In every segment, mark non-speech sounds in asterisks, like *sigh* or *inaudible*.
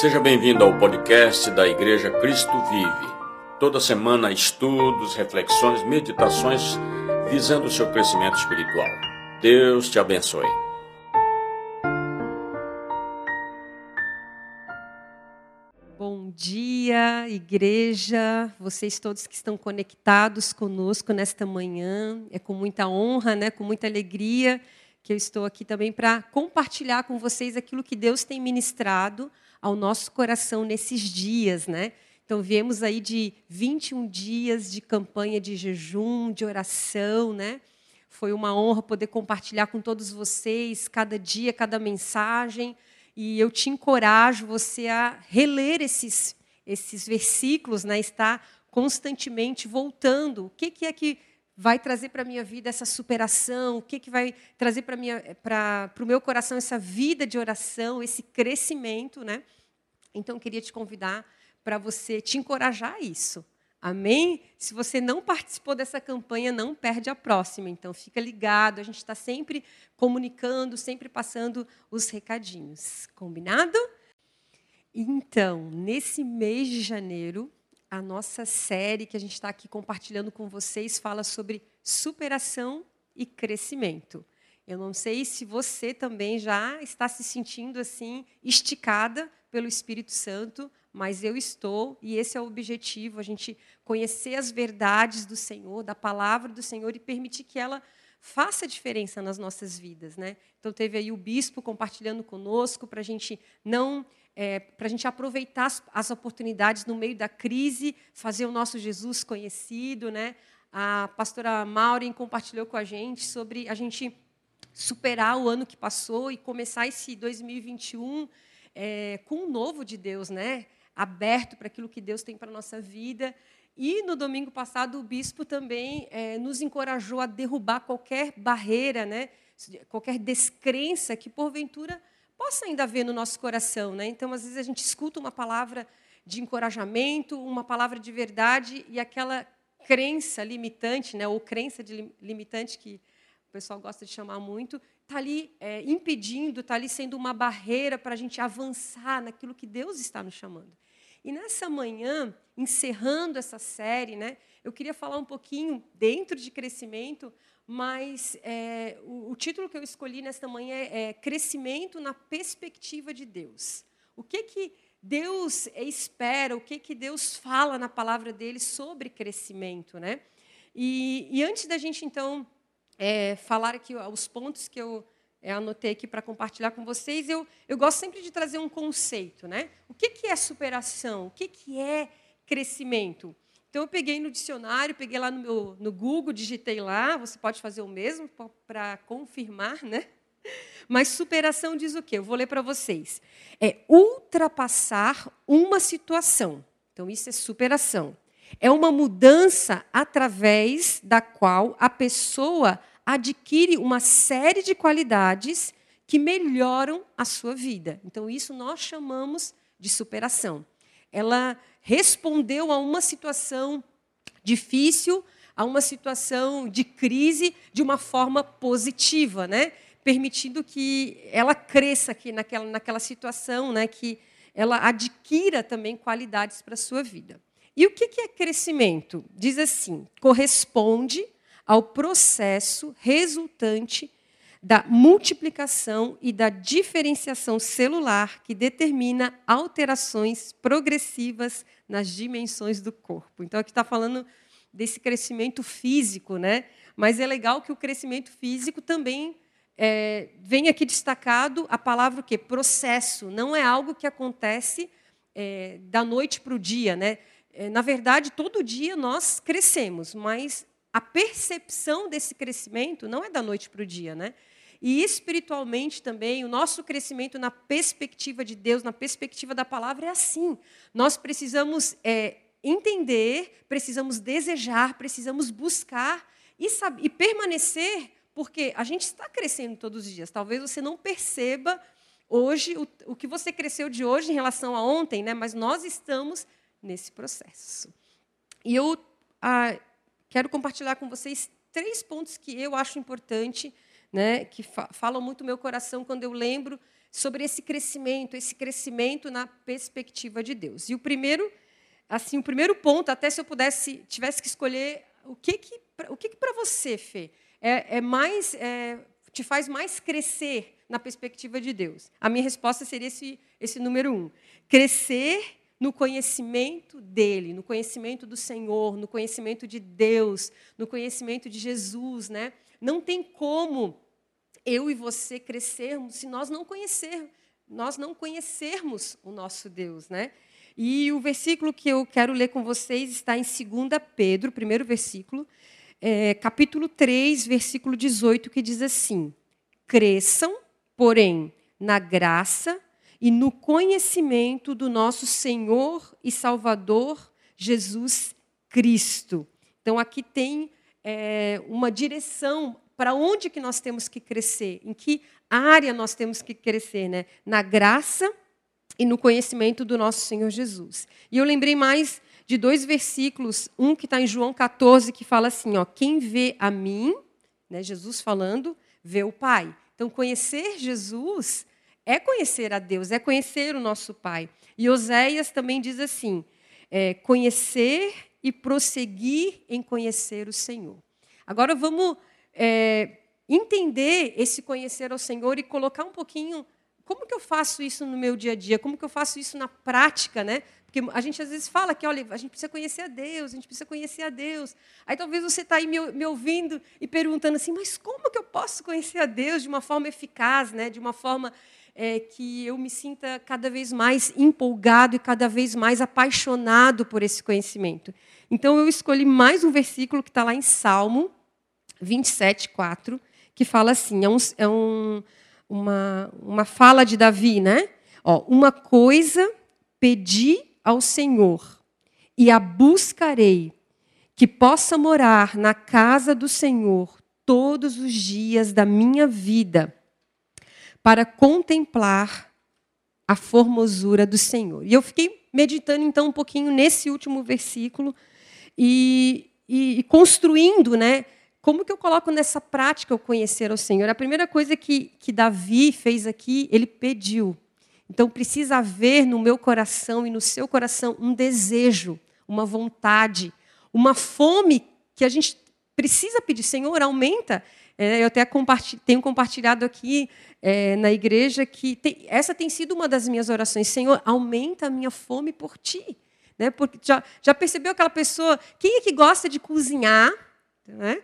Seja bem-vindo ao podcast da Igreja Cristo Vive. Toda semana, estudos, reflexões, meditações visando o seu crescimento espiritual. Deus te abençoe. Bom dia, igreja, vocês todos que estão conectados conosco nesta manhã. É com muita honra, né, com muita alegria que eu estou aqui também para compartilhar com vocês aquilo que Deus tem ministrado ao nosso coração nesses dias, né? Então, viemos aí de 21 dias de campanha de jejum, de oração, né? Foi uma honra poder compartilhar com todos vocês cada dia, cada mensagem. E eu te encorajo você a reler esses, esses versículos, né? estar constantemente voltando. O que, que é que vai trazer para a minha vida essa superação? O que, que vai trazer para o meu coração essa vida de oração, esse crescimento? Né? Então, eu queria te convidar para você te encorajar a isso. Amém? Se você não participou dessa campanha, não perde a próxima. Então, fica ligado, a gente está sempre comunicando, sempre passando os recadinhos. Combinado? Então, nesse mês de janeiro, a nossa série que a gente está aqui compartilhando com vocês fala sobre superação e crescimento. Eu não sei se você também já está se sentindo assim esticada pelo Espírito Santo, mas eu estou, e esse é o objetivo, a gente conhecer as verdades do Senhor, da palavra do Senhor e permitir que ela faça diferença nas nossas vidas, né? Então teve aí o bispo compartilhando conosco para a gente não, é, para a gente aproveitar as, as, oportunidades no meio da crise, fazer o nosso Jesus conhecido, né? A pastora Maureen compartilhou com a gente sobre a gente superar o ano que passou e começar esse 2021 é, com o novo de Deus, né? aberto para aquilo que Deus tem para a nossa vida. E no domingo passado, o bispo também é, nos encorajou a derrubar qualquer barreira, né? qualquer descrença que, porventura, possa ainda haver no nosso coração. Né? Então, às vezes, a gente escuta uma palavra de encorajamento, uma palavra de verdade, e aquela crença limitante, né? ou crença de limitante, que o pessoal gosta de chamar muito, está ali é, impedindo, está ali sendo uma barreira para a gente avançar naquilo que Deus está nos chamando. E nessa manhã, encerrando essa série, né, eu queria falar um pouquinho dentro de crescimento, mas é, o, o, título que eu escolhi nesta manhã é, é Crescimento na Perspectiva de Deus. O que, que Deus espera, o que, que Deus fala na palavra dele sobre crescimento. Né? E, e antes da gente, então, é, falar aqui os pontos que eu é, anotei aqui para compartilhar com vocês, eu, eu gosto sempre de trazer um conceito. Né? O que, que é superação? O que, que é crescimento? Então, eu peguei no dicionário, peguei lá no, meu, no Google, digitei lá, você pode fazer o mesmo para confirmar, né? Mas superação diz o quê? Eu vou ler para vocês. É ultrapassar uma situação. Então, isso é superação. É uma mudança através da qual a pessoa adquire uma série de qualidades que melhoram a sua vida. Então, isso nós chamamos de superação. Ela respondeu a uma situação difícil, a uma situação de crise, de uma forma positiva, né? permitindo que ela cresça aqui naquela, naquela situação, né? que ela adquira também qualidades para a sua vida. E o que é crescimento? Diz assim: corresponde ao processo resultante da multiplicação e da diferenciação celular que determina alterações progressivas nas dimensões do corpo. Então, aqui está falando desse crescimento físico, né? Mas é legal que o crescimento físico também é, vem aqui destacado a palavra o quê? Processo. Não é algo que acontece é, da noite para o dia, né? É, na verdade, todo dia nós crescemos, mas a percepção desse crescimento não é da noite para o dia, né? E espiritualmente também, o nosso crescimento na perspectiva de Deus, na perspectiva da palavra, é assim. Nós precisamos é, entender, precisamos desejar, precisamos buscar e, saber, e permanecer, porque a gente está crescendo todos os dias. Talvez você não perceba hoje o, o que você cresceu de hoje em relação a ontem, né? mas nós estamos nesse processo. E eu ah, quero compartilhar com vocês três pontos que eu acho importante, né, que fa falam muito meu coração quando eu lembro sobre esse crescimento, esse crescimento na perspectiva de Deus. E o primeiro, assim, o primeiro ponto, até se eu pudesse, tivesse que escolher o que que, o que, que para você, Fê, é, é mais, é, te faz mais crescer na perspectiva de Deus? A minha resposta seria esse, esse número um: crescer no conhecimento dele, no conhecimento do Senhor, no conhecimento de Deus, no conhecimento de Jesus, né? Não tem como eu e você crescermos se nós não conhecermos, nós não conhecermos o nosso Deus, né? E o versículo que eu quero ler com vocês está em 2 Pedro, primeiro versículo, é, capítulo 3, versículo 18, que diz assim: Cresçam, porém, na graça e no conhecimento do nosso Senhor e Salvador Jesus Cristo. Então, aqui tem é, uma direção para onde que nós temos que crescer, em que área nós temos que crescer, né? Na graça e no conhecimento do nosso Senhor Jesus. E eu lembrei mais de dois versículos, um que está em João 14, que fala assim, ó, quem vê a mim, né, Jesus falando, vê o Pai. Então, conhecer Jesus é conhecer a Deus, é conhecer o nosso Pai. E Oséias também diz assim: é, conhecer e prosseguir em conhecer o Senhor. Agora vamos é, entender esse conhecer ao Senhor e colocar um pouquinho como que eu faço isso no meu dia a dia, como que eu faço isso na prática, né? Porque a gente às vezes fala que, olha, a gente precisa conhecer a Deus, a gente precisa conhecer a Deus. Aí talvez você está aí me, me, ouvindo e perguntando assim, mas como que eu posso conhecer a Deus de uma forma eficaz, né? de uma forma é, que eu me sinta cada vez mais empolgado e cada vez mais apaixonado por esse conhecimento. Então, eu escolhi mais um versículo que está lá em Salmo 27, 4, que fala assim: é, um, é um, uma, uma fala de Davi, né? Ó, uma coisa pedi ao Senhor e a buscarei, que possa morar na casa do Senhor todos os dias da minha vida para contemplar a formosura do Senhor. E eu fiquei meditando então um pouquinho nesse último versículo e, e, e construindo, né? Como que eu coloco nessa prática o conhecer ao Senhor? A primeira coisa que, que Davi fez aqui, ele pediu. Então precisa haver no meu coração e no seu coração um desejo, uma vontade, uma fome que a gente precisa pedir. Senhor, aumenta. É, eu até tenho compartilhado aqui é, na igreja que tem, essa tem sido uma das minhas orações. Senhor, aumenta a minha fome por ti. Né? Porque já, já percebeu aquela pessoa? Quem é que gosta de cozinhar né?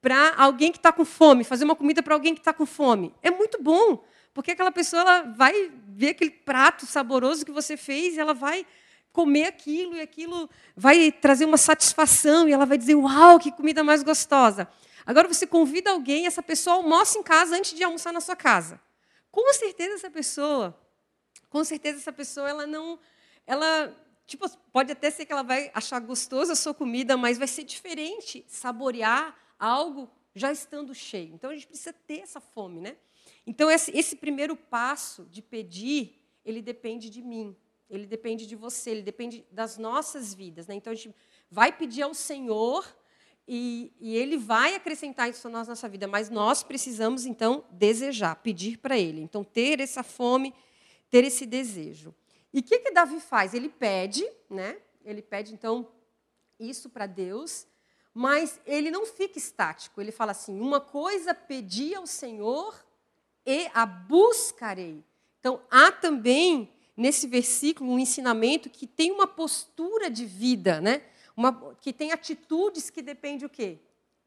para alguém que está com fome, fazer uma comida para alguém que está com fome? É muito bom, porque aquela pessoa ela vai ver aquele prato saboroso que você fez e ela vai comer aquilo e aquilo vai trazer uma satisfação e ela vai dizer: Uau, que comida mais gostosa. Agora você convida alguém, essa pessoa almoça em casa antes de almoçar na sua casa. Com certeza essa pessoa, com certeza essa pessoa, ela não, ela, tipo, pode até ser que ela vai achar gostosa a sua comida, mas vai ser diferente saborear algo já estando cheio. Então a gente precisa ter essa fome, né? Então esse, esse primeiro passo de pedir, ele depende de mim, ele depende de você, ele depende das nossas vidas, né? Então a gente vai pedir ao Senhor e, e, ele vai acrescentar isso na nossa vida, mas nós precisamos, então, desejar, pedir para ele. Então, ter essa fome, ter esse desejo. E o que, que Davi faz? Ele pede, né? Ele pede, então, isso para Deus, mas ele não fica estático. Ele fala assim: uma coisa pedi ao Senhor e a buscarei. Então, há também nesse versículo um ensinamento que tem uma postura de vida, né? Uma, que tem atitudes que dependem o quê?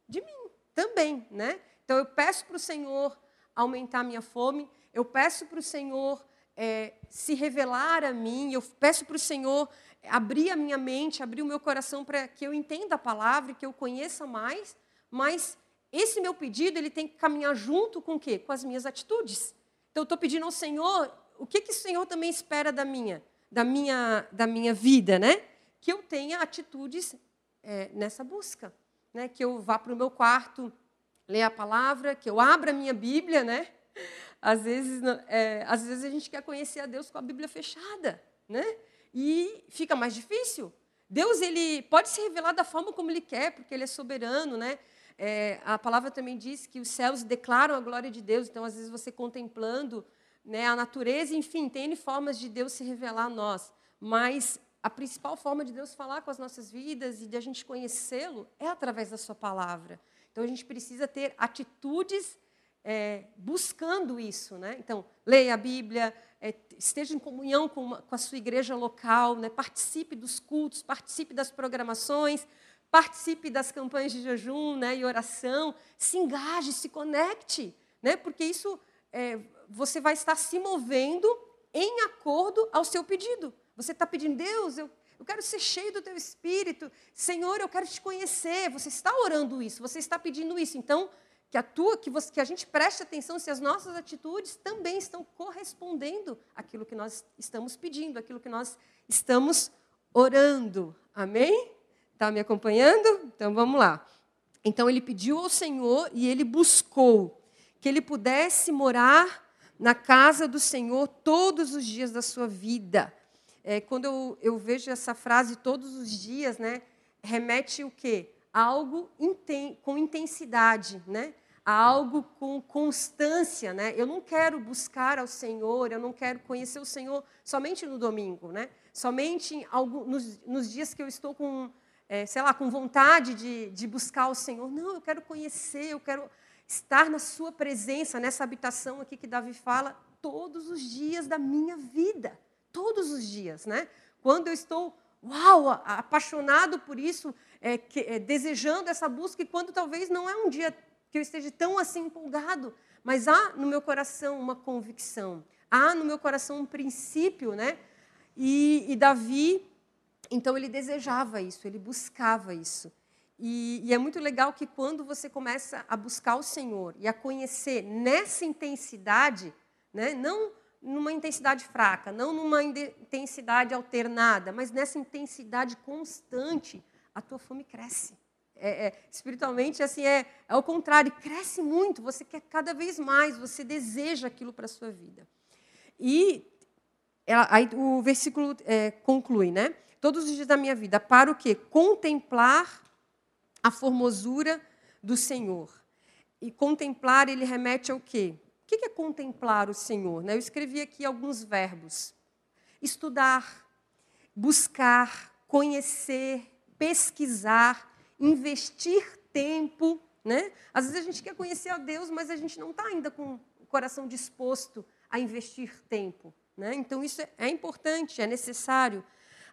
De mim também, né? Então eu peço para o Senhor aumentar minha fome, eu peço para o Senhor é, se revelar a mim, eu peço para o Senhor abrir a minha mente, abrir o meu coração para que eu entenda a palavra, que eu conheça mais, mas esse meu pedido ele tem que caminhar junto com o quê? Com as minhas atitudes. Então eu estou pedindo ao Senhor, o que, que o Senhor também espera da minha, da minha, da minha vida, né? Que eu tenha atitudes é, nessa busca. Né? Que eu vá para o meu quarto ler a palavra, que eu abra a minha Bíblia. Né? Às, vezes, é, às vezes a gente quer conhecer a Deus com a Bíblia fechada. Né? E fica mais difícil. Deus ele pode se revelar da forma como Ele quer, porque Ele é soberano. Né? É, a palavra também diz que os céus declaram a glória de Deus. Então, às vezes, você contemplando né, a natureza, enfim, tem formas de Deus se revelar a nós. Mas a principal forma de Deus falar com as nossas vidas e de a gente conhecê-lo é através da Sua palavra. Então a gente precisa ter atitudes é, buscando isso. Né? Então, leia a Bíblia, é, esteja em comunhão com, uma, com, a sua igreja local, né? participe dos cultos, participe das programações, participe das campanhas de jejum né? e oração, se engaje, se conecte, né? porque isso é, você vai estar se movendo em acordo ao seu pedido. Você está pedindo, Deus, eu, eu quero ser cheio do teu espírito. Senhor, eu quero te conhecer. Você está orando isso, você está pedindo isso. Então, que a tua, que, você, que a gente preste atenção se as nossas atitudes também estão correspondendo àquilo que nós estamos pedindo, àquilo que nós estamos orando. Amém? Está me acompanhando? Então vamos lá. Então ele pediu ao Senhor e ele buscou que ele pudesse morar na casa do Senhor todos os dias da sua vida. É, quando eu, eu, vejo essa frase todos os dias, né, remete o quê? algo inten com intensidade, né? a algo com constância. Né? Eu não quero buscar ao Senhor, eu não quero conhecer o Senhor somente no domingo, né? somente algo, nos, nos dias que eu estou com, é, sei lá, com vontade de, de buscar o Senhor. Não, eu quero conhecer, eu quero estar na Sua presença, nessa habitação aqui que Davi fala, todos os dias da minha vida. Todos os dias, né? Quando eu estou, uau, apaixonado por isso, é, que, é, desejando essa busca, e quando talvez não é um dia que eu esteja tão assim empolgado, mas há no meu coração uma convicção, há no meu coração um princípio, né? E, e Davi, então ele desejava isso, ele buscava isso. E, e, é muito legal que quando você começa a buscar o Senhor e a conhecer nessa intensidade, né, não numa intensidade fraca, não numa intensidade alternada, mas nessa intensidade constante, a tua fome cresce. É, é, espiritualmente, assim, é, é o contrário, cresce muito, você quer cada vez mais, você deseja aquilo para a sua vida. E ela, aí o versículo é, conclui, né? Todos os dias da minha vida, para o quê? Contemplar a formosura do Senhor. E contemplar, ele remete ao quê? O que é contemplar o Senhor? Né? Eu escrevi aqui alguns verbos: estudar, buscar, conhecer, pesquisar, investir tempo. Né? Às vezes a gente quer conhecer a Deus, mas a gente não está ainda com o coração disposto a investir tempo. Né? Então isso é importante, é necessário.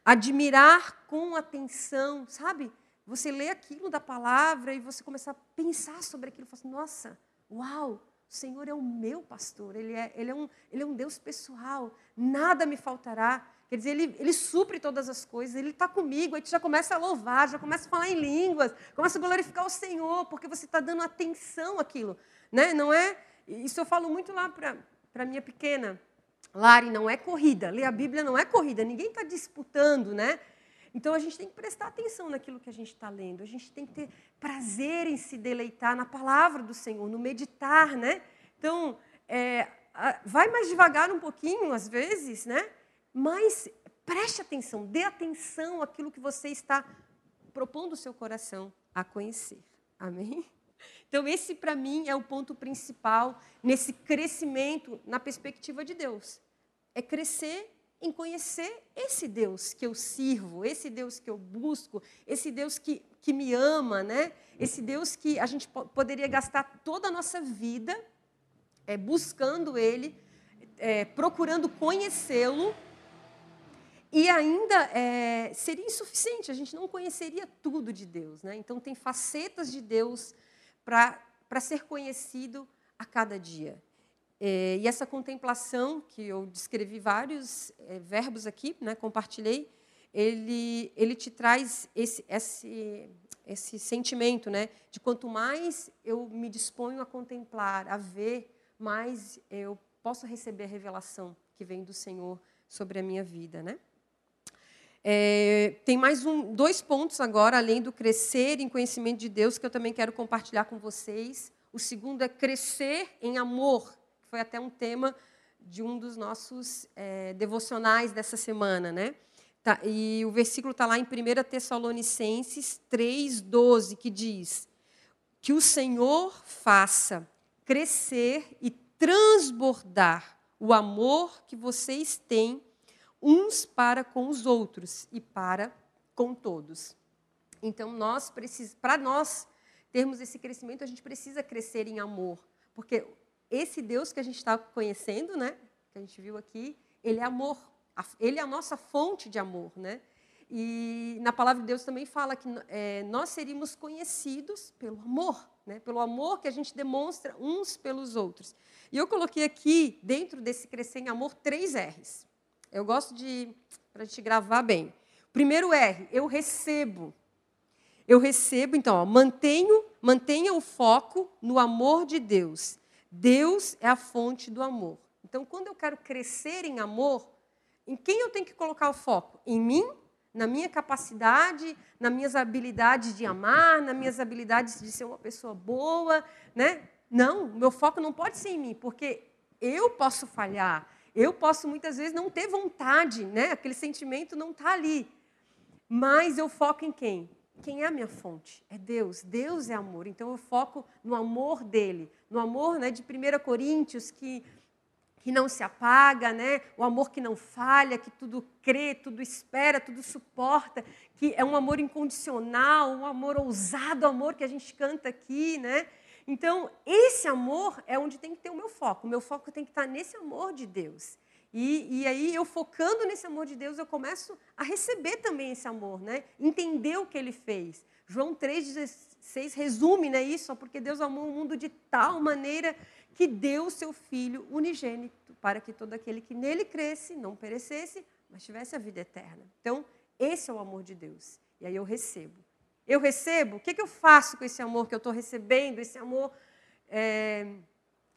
Admirar com atenção, sabe? Você lê aquilo da palavra e você começa a pensar sobre aquilo. Fala assim, Nossa, uau, o Senhor é o meu pastor, Ele é, ele é, um, ele é um Deus pessoal, nada me faltará. Quer dizer, ele, ele supre todas as coisas, ele está comigo, aí tu já começa a louvar, já começa a falar em línguas, começa a glorificar o Senhor, porque você está dando atenção àquilo. Né? Não é, isso eu falo muito lá para a minha pequena. Lari, não é corrida. Ler a Bíblia não é corrida. Ninguém está disputando, né? Então a gente tem que prestar atenção naquilo que a gente está lendo. A gente tem que ter prazer em se deleitar na palavra do Senhor, no meditar, né? Então é, vai mais devagar um pouquinho às vezes, né? Mas preste atenção, dê atenção àquilo que você está propondo o seu coração a conhecer. Amém? Então, esse para mim é o ponto principal nesse crescimento na perspectiva de Deus. É crescer em conhecer esse Deus que eu sirvo, esse Deus que eu busco, esse Deus que, que me ama, né? esse Deus que a gente poderia gastar toda a nossa vida é, buscando Ele, é, procurando conhecê-lo e ainda é, seria insuficiente, a gente não conheceria tudo de Deus. Né? Então, tem facetas de Deus para ser conhecido a cada dia. É, e essa contemplação, que eu descrevi vários é, verbos aqui, né, compartilhei, ele, ele te traz esse, esse, esse sentimento né, de quanto mais eu me disponho a contemplar, a ver, mais eu posso receber a revelação que vem do Senhor sobre a minha vida. Né? É, tem mais um, dois pontos agora, além do crescer em conhecimento de Deus, que eu também quero compartilhar com vocês. O segundo é crescer em amor, foi até um tema de um dos nossos é, devocionais dessa semana. Né? Tá, e o versículo está lá em 1 Tessalonicenses 3,12, que diz: Que o Senhor faça crescer e transbordar o amor que vocês têm uns para com os outros e para com todos. Então, nós para nós termos esse crescimento, a gente precisa crescer em amor, porque esse Deus que a gente está conhecendo, né, que a gente viu aqui, ele é amor. Ele é a nossa fonte de amor, né? E na palavra de Deus também fala que é, nós seríamos conhecidos pelo amor, né? pelo amor que a gente demonstra uns pelos outros. E eu coloquei aqui, dentro desse crescer em amor, três R's. Eu gosto de, para a gente gravar bem. Primeiro R, eu recebo. Eu recebo, então, ó, mantenho, mantenha o foco no amor de Deus. Deus é a fonte do amor. Então, quando eu quero crescer em amor, em quem eu tenho que colocar o foco? Em mim, na minha capacidade, nas minhas habilidades de amar, nas minhas habilidades de ser uma pessoa boa, né? Não, meu foco não pode ser em mim, porque eu posso falhar, eu posso muitas vezes não ter vontade, né? Aquele sentimento não está ali. Mas eu foco em quem? Quem é a minha fonte? É Deus. Deus é amor. Então eu foco no amor dele, no amor né, de 1 Coríntios, que, que não se apaga, né? o amor que não falha, que tudo crê, tudo espera, tudo suporta, que é um amor incondicional, um amor ousado, amor que a gente canta aqui. Né? Então, esse amor é onde tem que ter o meu foco. O meu foco tem que estar nesse amor de Deus. E, e, aí, eu focando nesse amor de Deus, eu começo a receber também esse amor, né? entender o que ele fez. João 3,16 resume né, isso, porque Deus amou o mundo de tal maneira que deu o seu Filho unigênito, para que todo aquele que nele cresce não perecesse, mas tivesse a vida eterna. Então, esse é o amor de Deus. E aí eu recebo. Eu recebo, o que, que eu faço com esse amor que eu estou recebendo, esse amor é,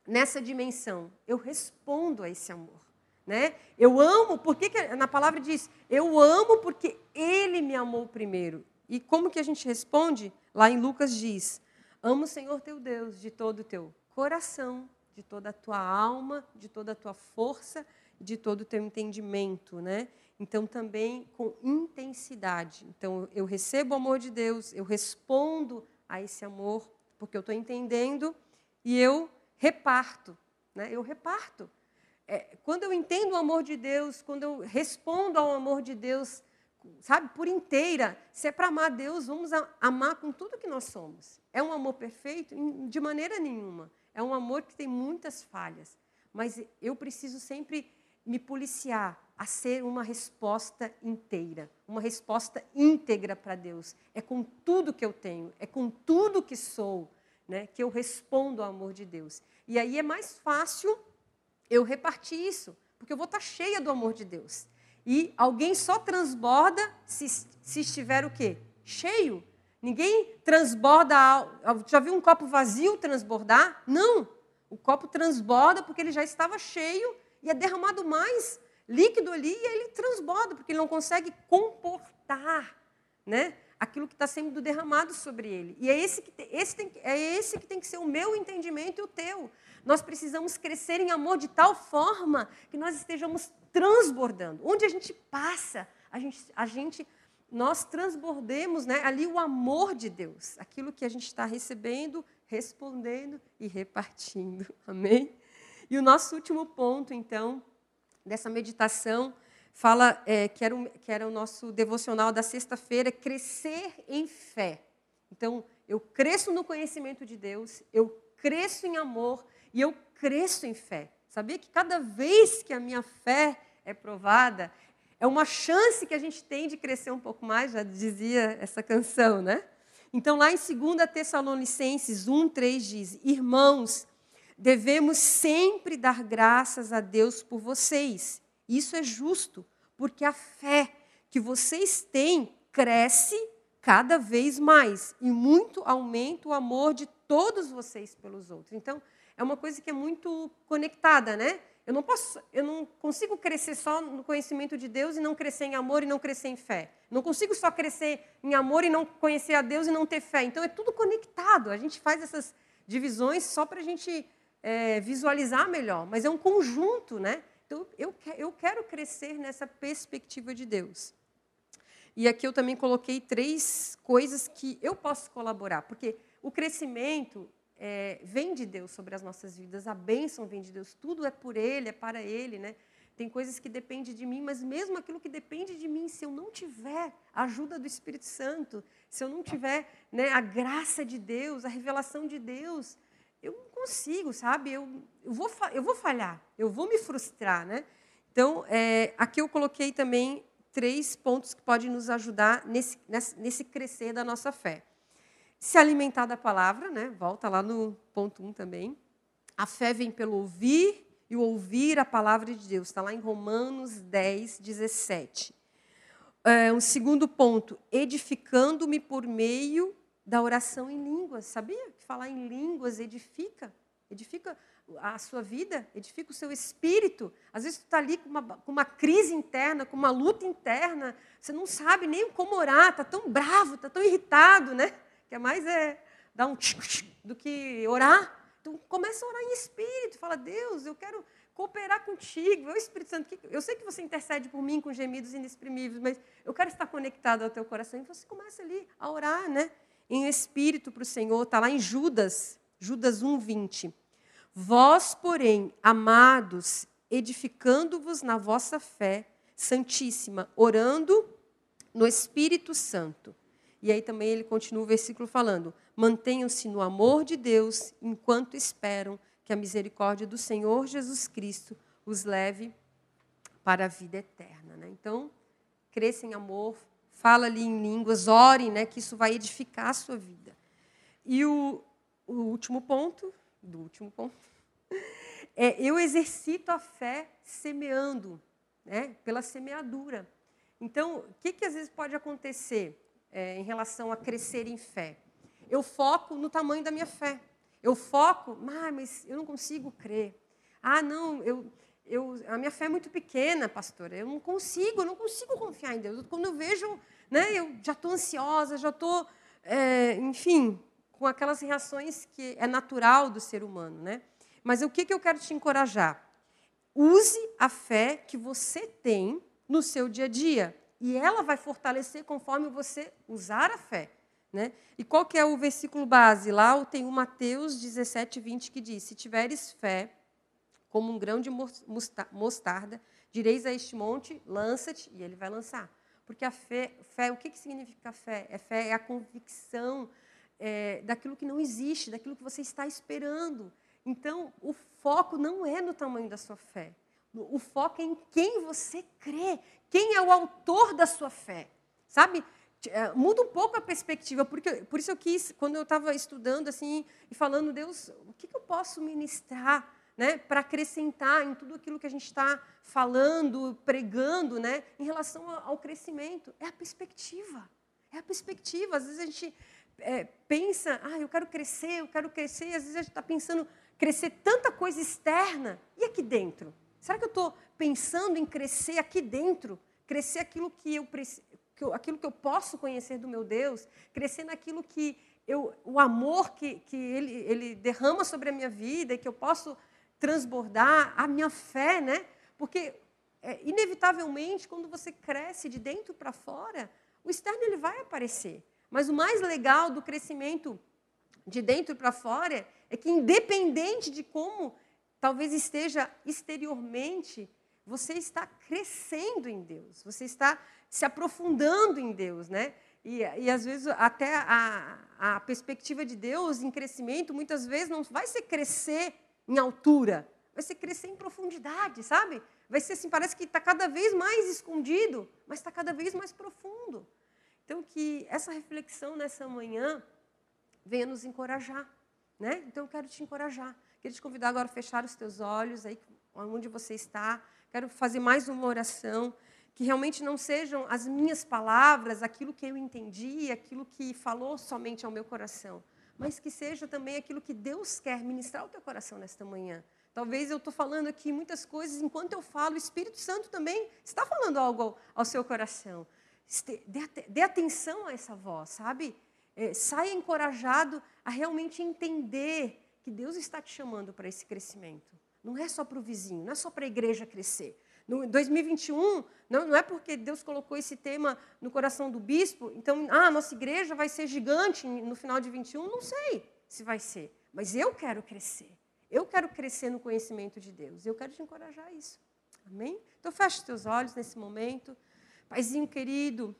nessa dimensão? Eu respondo a esse amor. Né? Eu amo, porque que, na palavra diz, eu amo porque ele me amou primeiro. E como que a gente responde? Lá em Lucas diz: Ama o Senhor teu Deus de todo o teu coração, de toda a tua alma, de toda a tua força, de todo o teu entendimento, né? Então também com intensidade. Então eu recebo o amor de Deus, eu respondo a esse amor porque eu estou entendendo e eu reparto, né? Eu reparto é, quando eu entendo o amor de Deus, quando eu respondo ao amor de Deus, sabe, por inteira, se é para amar Deus, vamos amar com tudo que nós somos. É um amor perfeito? De maneira nenhuma. É um amor que tem muitas falhas. Mas eu preciso sempre me policiar a ser uma resposta inteira, uma resposta íntegra para Deus. É com tudo que eu tenho, é com tudo que sou, né, que eu respondo ao amor de Deus. E aí é mais fácil eu reparti isso, porque eu vou estar cheia do amor de Deus. E alguém só transborda se, se estiver o quê? Cheio. Ninguém transborda. Já viu um copo vazio transbordar? Não. O copo transborda porque ele já estava cheio e é derramado mais líquido ali e ele transborda, porque ele não consegue comportar né, aquilo que está sendo derramado sobre ele. E é esse, que, esse tem, é esse que tem que ser o meu entendimento e o teu. Nós precisamos crescer em amor de tal forma que nós estejamos transbordando. Onde a gente passa, a gente, a gente nós transbordemos né, ali o amor de Deus, aquilo que a gente está recebendo, respondendo e repartindo. *laughs* Amém? E o nosso último ponto, então, dessa meditação, fala é, que, era o, que era o nosso devocional da sexta-feira, crescer em fé. Então, eu cresço no conhecimento de Deus, eu cresço em amor, e eu cresço em fé. Sabia que cada vez que a minha fé é provada, é uma chance que a gente tem de crescer um pouco mais, já dizia essa canção, né? Então, lá em 2 Tessalonicenses 1, 3 diz: Irmãos, devemos sempre dar graças a Deus por vocês. Isso é justo, porque a fé que vocês têm cresce cada vez mais e muito aumenta o amor de todos vocês pelos outros. Então, é uma coisa que é muito conectada, né? Eu não posso, eu não consigo crescer só no conhecimento de Deus e não crescer em amor e não crescer em fé. Não consigo só crescer em amor e não conhecer a Deus e não ter fé. Então é tudo conectado. A gente faz essas divisões só para a gente é, visualizar melhor, mas é um conjunto, né? Então eu, eu quero crescer nessa perspectiva de Deus. E aqui eu também coloquei três coisas que eu posso colaborar, porque o crescimento é, vem de Deus sobre as nossas vidas, a bênção vem de Deus, tudo é por Ele, é para Ele, né? Tem coisas que dependem de mim, mas mesmo aquilo que depende de mim, se eu não tiver a ajuda do Espírito Santo, se eu não tiver né, a graça de Deus, a revelação de Deus, eu não consigo, sabe? Eu, eu, vou, eu vou falhar, eu vou me frustrar, né? Então, é, aqui eu coloquei também três pontos que podem nos ajudar nesse, nesse crescer da nossa fé. Se alimentar da palavra, né? volta lá no ponto 1 um também. A fé vem pelo ouvir e o ouvir a palavra de Deus. Está lá em Romanos 10, 17. É, um segundo ponto, edificando-me por meio da oração em línguas. Sabia que falar em línguas edifica? Edifica a sua vida, edifica o seu espírito. Às vezes, tu está ali com uma, com uma crise interna, com uma luta interna, você não sabe nem como orar, está tão bravo, está tão irritado, né? Que é mais é dar um do que orar. Então, começa a orar em espírito, fala, Deus, eu quero cooperar contigo. Eu, Espírito Santo, eu sei que você intercede por mim com gemidos inexprimíveis, mas eu quero estar conectado ao teu coração. E você começa ali a orar, né? Em espírito para o Senhor. Está lá em Judas, Judas 1, 20. Vós, porém, amados, edificando-vos na vossa fé santíssima, orando no Espírito Santo. E aí também ele continua o versículo falando: mantenham-se no amor de Deus enquanto esperam que a misericórdia do Senhor Jesus Cristo os leve para a vida eterna. Né? Então, cresça em amor, fala ali em línguas, ore, né, que isso vai edificar a sua vida. E o, o último ponto, do último ponto, *laughs* é eu exercito a fé semeando, né, pela semeadura. Então, o que, que às vezes pode acontecer? É, em relação a crescer em fé. Eu foco no tamanho da minha fé. Eu foco, ah, mas eu não consigo crer. Ah, não, eu, eu, a minha fé é muito pequena, pastora. Eu não consigo, eu não consigo confiar em Deus. Quando eu vejo, né, eu já estou ansiosa, já estou, é, enfim, com aquelas reações que é natural do ser humano, né? Mas o que, que eu quero te encorajar? Use a fé que você tem no seu dia a dia. E ela vai fortalecer conforme você usar a fé. Né? E qual que é o versículo base? Lá tem o Mateus 17, 20, que diz: Se tiveres fé, como um grão de mostarda, direis a este monte, lança-te, e ele vai lançar. Porque a fé, fé o que, que significa fé? É fé é a convicção é, daquilo que não existe, daquilo que você está esperando. Então, o foco não é no tamanho da sua fé. O foco é em quem você crê, quem é o autor da sua fé. Sabe? É, muda um pouco a perspectiva, porque por isso eu quis, quando eu estava estudando assim e falando, Deus, o que, que eu posso ministrar né, para acrescentar em tudo aquilo que a gente está falando, pregando, né, em relação ao crescimento? É a perspectiva. É a perspectiva. Às vezes a gente é, pensa, ah, eu quero crescer, eu quero crescer, às vezes a gente está pensando crescer tanta coisa externa, e aqui dentro? Será que eu estou pensando em crescer aqui dentro? Crescer aquilo que eu, aquilo que eu posso conhecer do meu Deus? Crescer naquilo que eu, o amor que, que ele, ele derrama sobre a minha vida e que eu posso transbordar, a minha fé, né? Porque, é, inevitavelmente, quando você cresce de dentro para fora, o externo ele vai aparecer. Mas o mais legal do crescimento de dentro para fora é que, independente de como talvez esteja exteriormente, você está crescendo em Deus, você está se aprofundando em Deus, né? E, e às vezes até a, a perspectiva de Deus em crescimento, muitas vezes não vai ser crescer em altura, vai ser crescer em profundidade, sabe? Vai ser assim, parece que está cada vez mais escondido, mas está cada vez mais profundo. Então, que essa reflexão nessa manhã venha nos encorajar, né? Então, eu quero te encorajar. Queria te convidar agora a fechar os teus olhos, aí onde você está. Quero fazer mais uma oração, que realmente não sejam as minhas palavras, aquilo que eu entendi, aquilo que falou somente ao meu coração, mas que seja também aquilo que Deus quer ministrar ao teu coração nesta manhã. Talvez eu estou falando aqui muitas coisas, enquanto eu falo, o Espírito Santo também está falando algo ao, seu coração. Dê, dê, atenção a essa voz, sabe? É, saia encorajado a realmente entender que Deus está te chamando para esse crescimento. Não é só para o vizinho, não é só para a igreja crescer. No 2021, não, não é porque Deus colocou esse tema no coração do bispo, então, ah, nossa igreja vai ser gigante no final de 21, não sei se vai ser. Mas eu quero crescer. Eu quero crescer no conhecimento de Deus. Eu quero te encorajar a isso. Amém? Então feche os teus olhos nesse momento. Paizinho querido,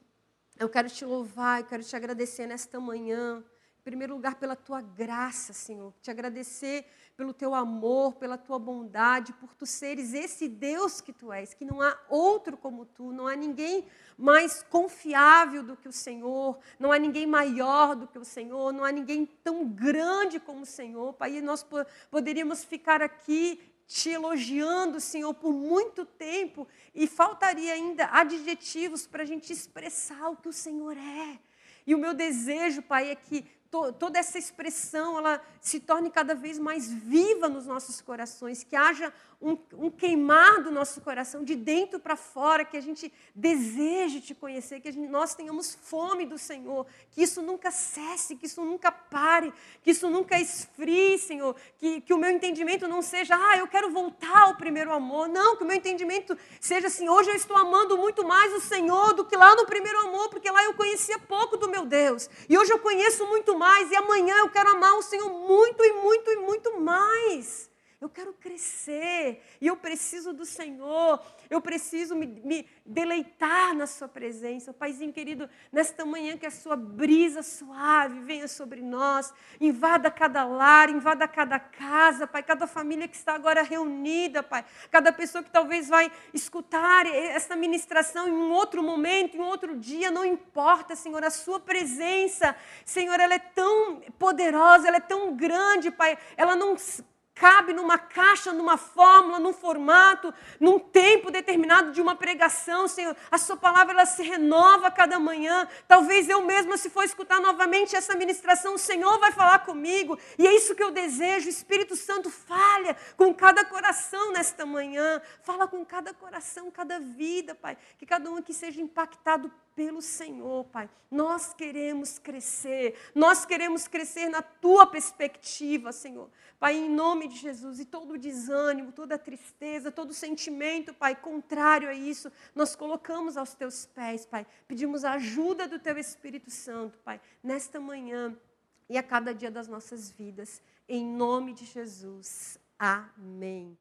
eu quero te louvar, eu quero te agradecer nesta manhã. Primeiro lugar, pela tua graça, Senhor. Te agradecer pelo teu amor, pela tua bondade, por tu seres esse Deus que tu és, que não há outro como tu, não há ninguém mais confiável do que o Senhor, não há ninguém maior do que o Senhor, não há ninguém tão grande como o Senhor. Pai, nós poderíamos ficar aqui te elogiando, Senhor, por muito tempo e faltaria ainda adjetivos para a gente expressar o que o Senhor é. E o meu desejo, Pai, é que to, toda essa expressão ela se torne cada vez mais viva nos nossos corações, que haja um, um queimar do nosso coração de dentro para fora, que a gente deseje te conhecer, que gente, nós tenhamos fome do Senhor, que isso nunca cesse, que isso nunca pare, que isso nunca esfrie, Senhor, que, que o meu entendimento não seja, ah, eu quero voltar ao primeiro amor, não, que o meu entendimento seja assim, hoje eu estou amando muito mais o Senhor do que lá no primeiro amor, porque lá eu conhecia pouco do meu Deus, e hoje eu conheço muito mais, e amanhã eu quero amar o Senhor muito e muito e muito mais. Eu quero crescer e eu preciso do Senhor. Eu preciso me, me, deleitar na Sua presença. Paizinho querido, nesta manhã que a Sua brisa suave venha sobre nós, invada cada lar, invada cada casa, Pai, cada família que está agora reunida, Pai, cada pessoa que talvez vai escutar esta ministração em um outro momento, em um outro dia, não importa, Senhor, a Sua presença, Senhor, ela é tão poderosa, ela é tão grande, Pai, ela não cabe numa caixa, numa fórmula, num formato, num tempo determinado de uma pregação, Senhor. A Sua palavra ela se renova cada manhã. Talvez eu mesma, se for escutar novamente essa ministração, o Senhor vai falar comigo. E é isso que eu desejo. O Espírito Santo falha com cada coração nesta manhã. Fala com cada coração, cada vida, Pai. Que cada um aqui seja impactado pelo Senhor, Pai. Nós queremos crescer, nós queremos crescer na tua perspectiva, Senhor. Pai, em nome de Jesus, e todo o desânimo, toda a tristeza, todo o sentimento, Pai, contrário a isso, nós colocamos aos teus pés, Pai. Pedimos a ajuda do teu Espírito Santo, Pai, nesta manhã e a cada dia das nossas vidas. Em nome de Jesus. Amém.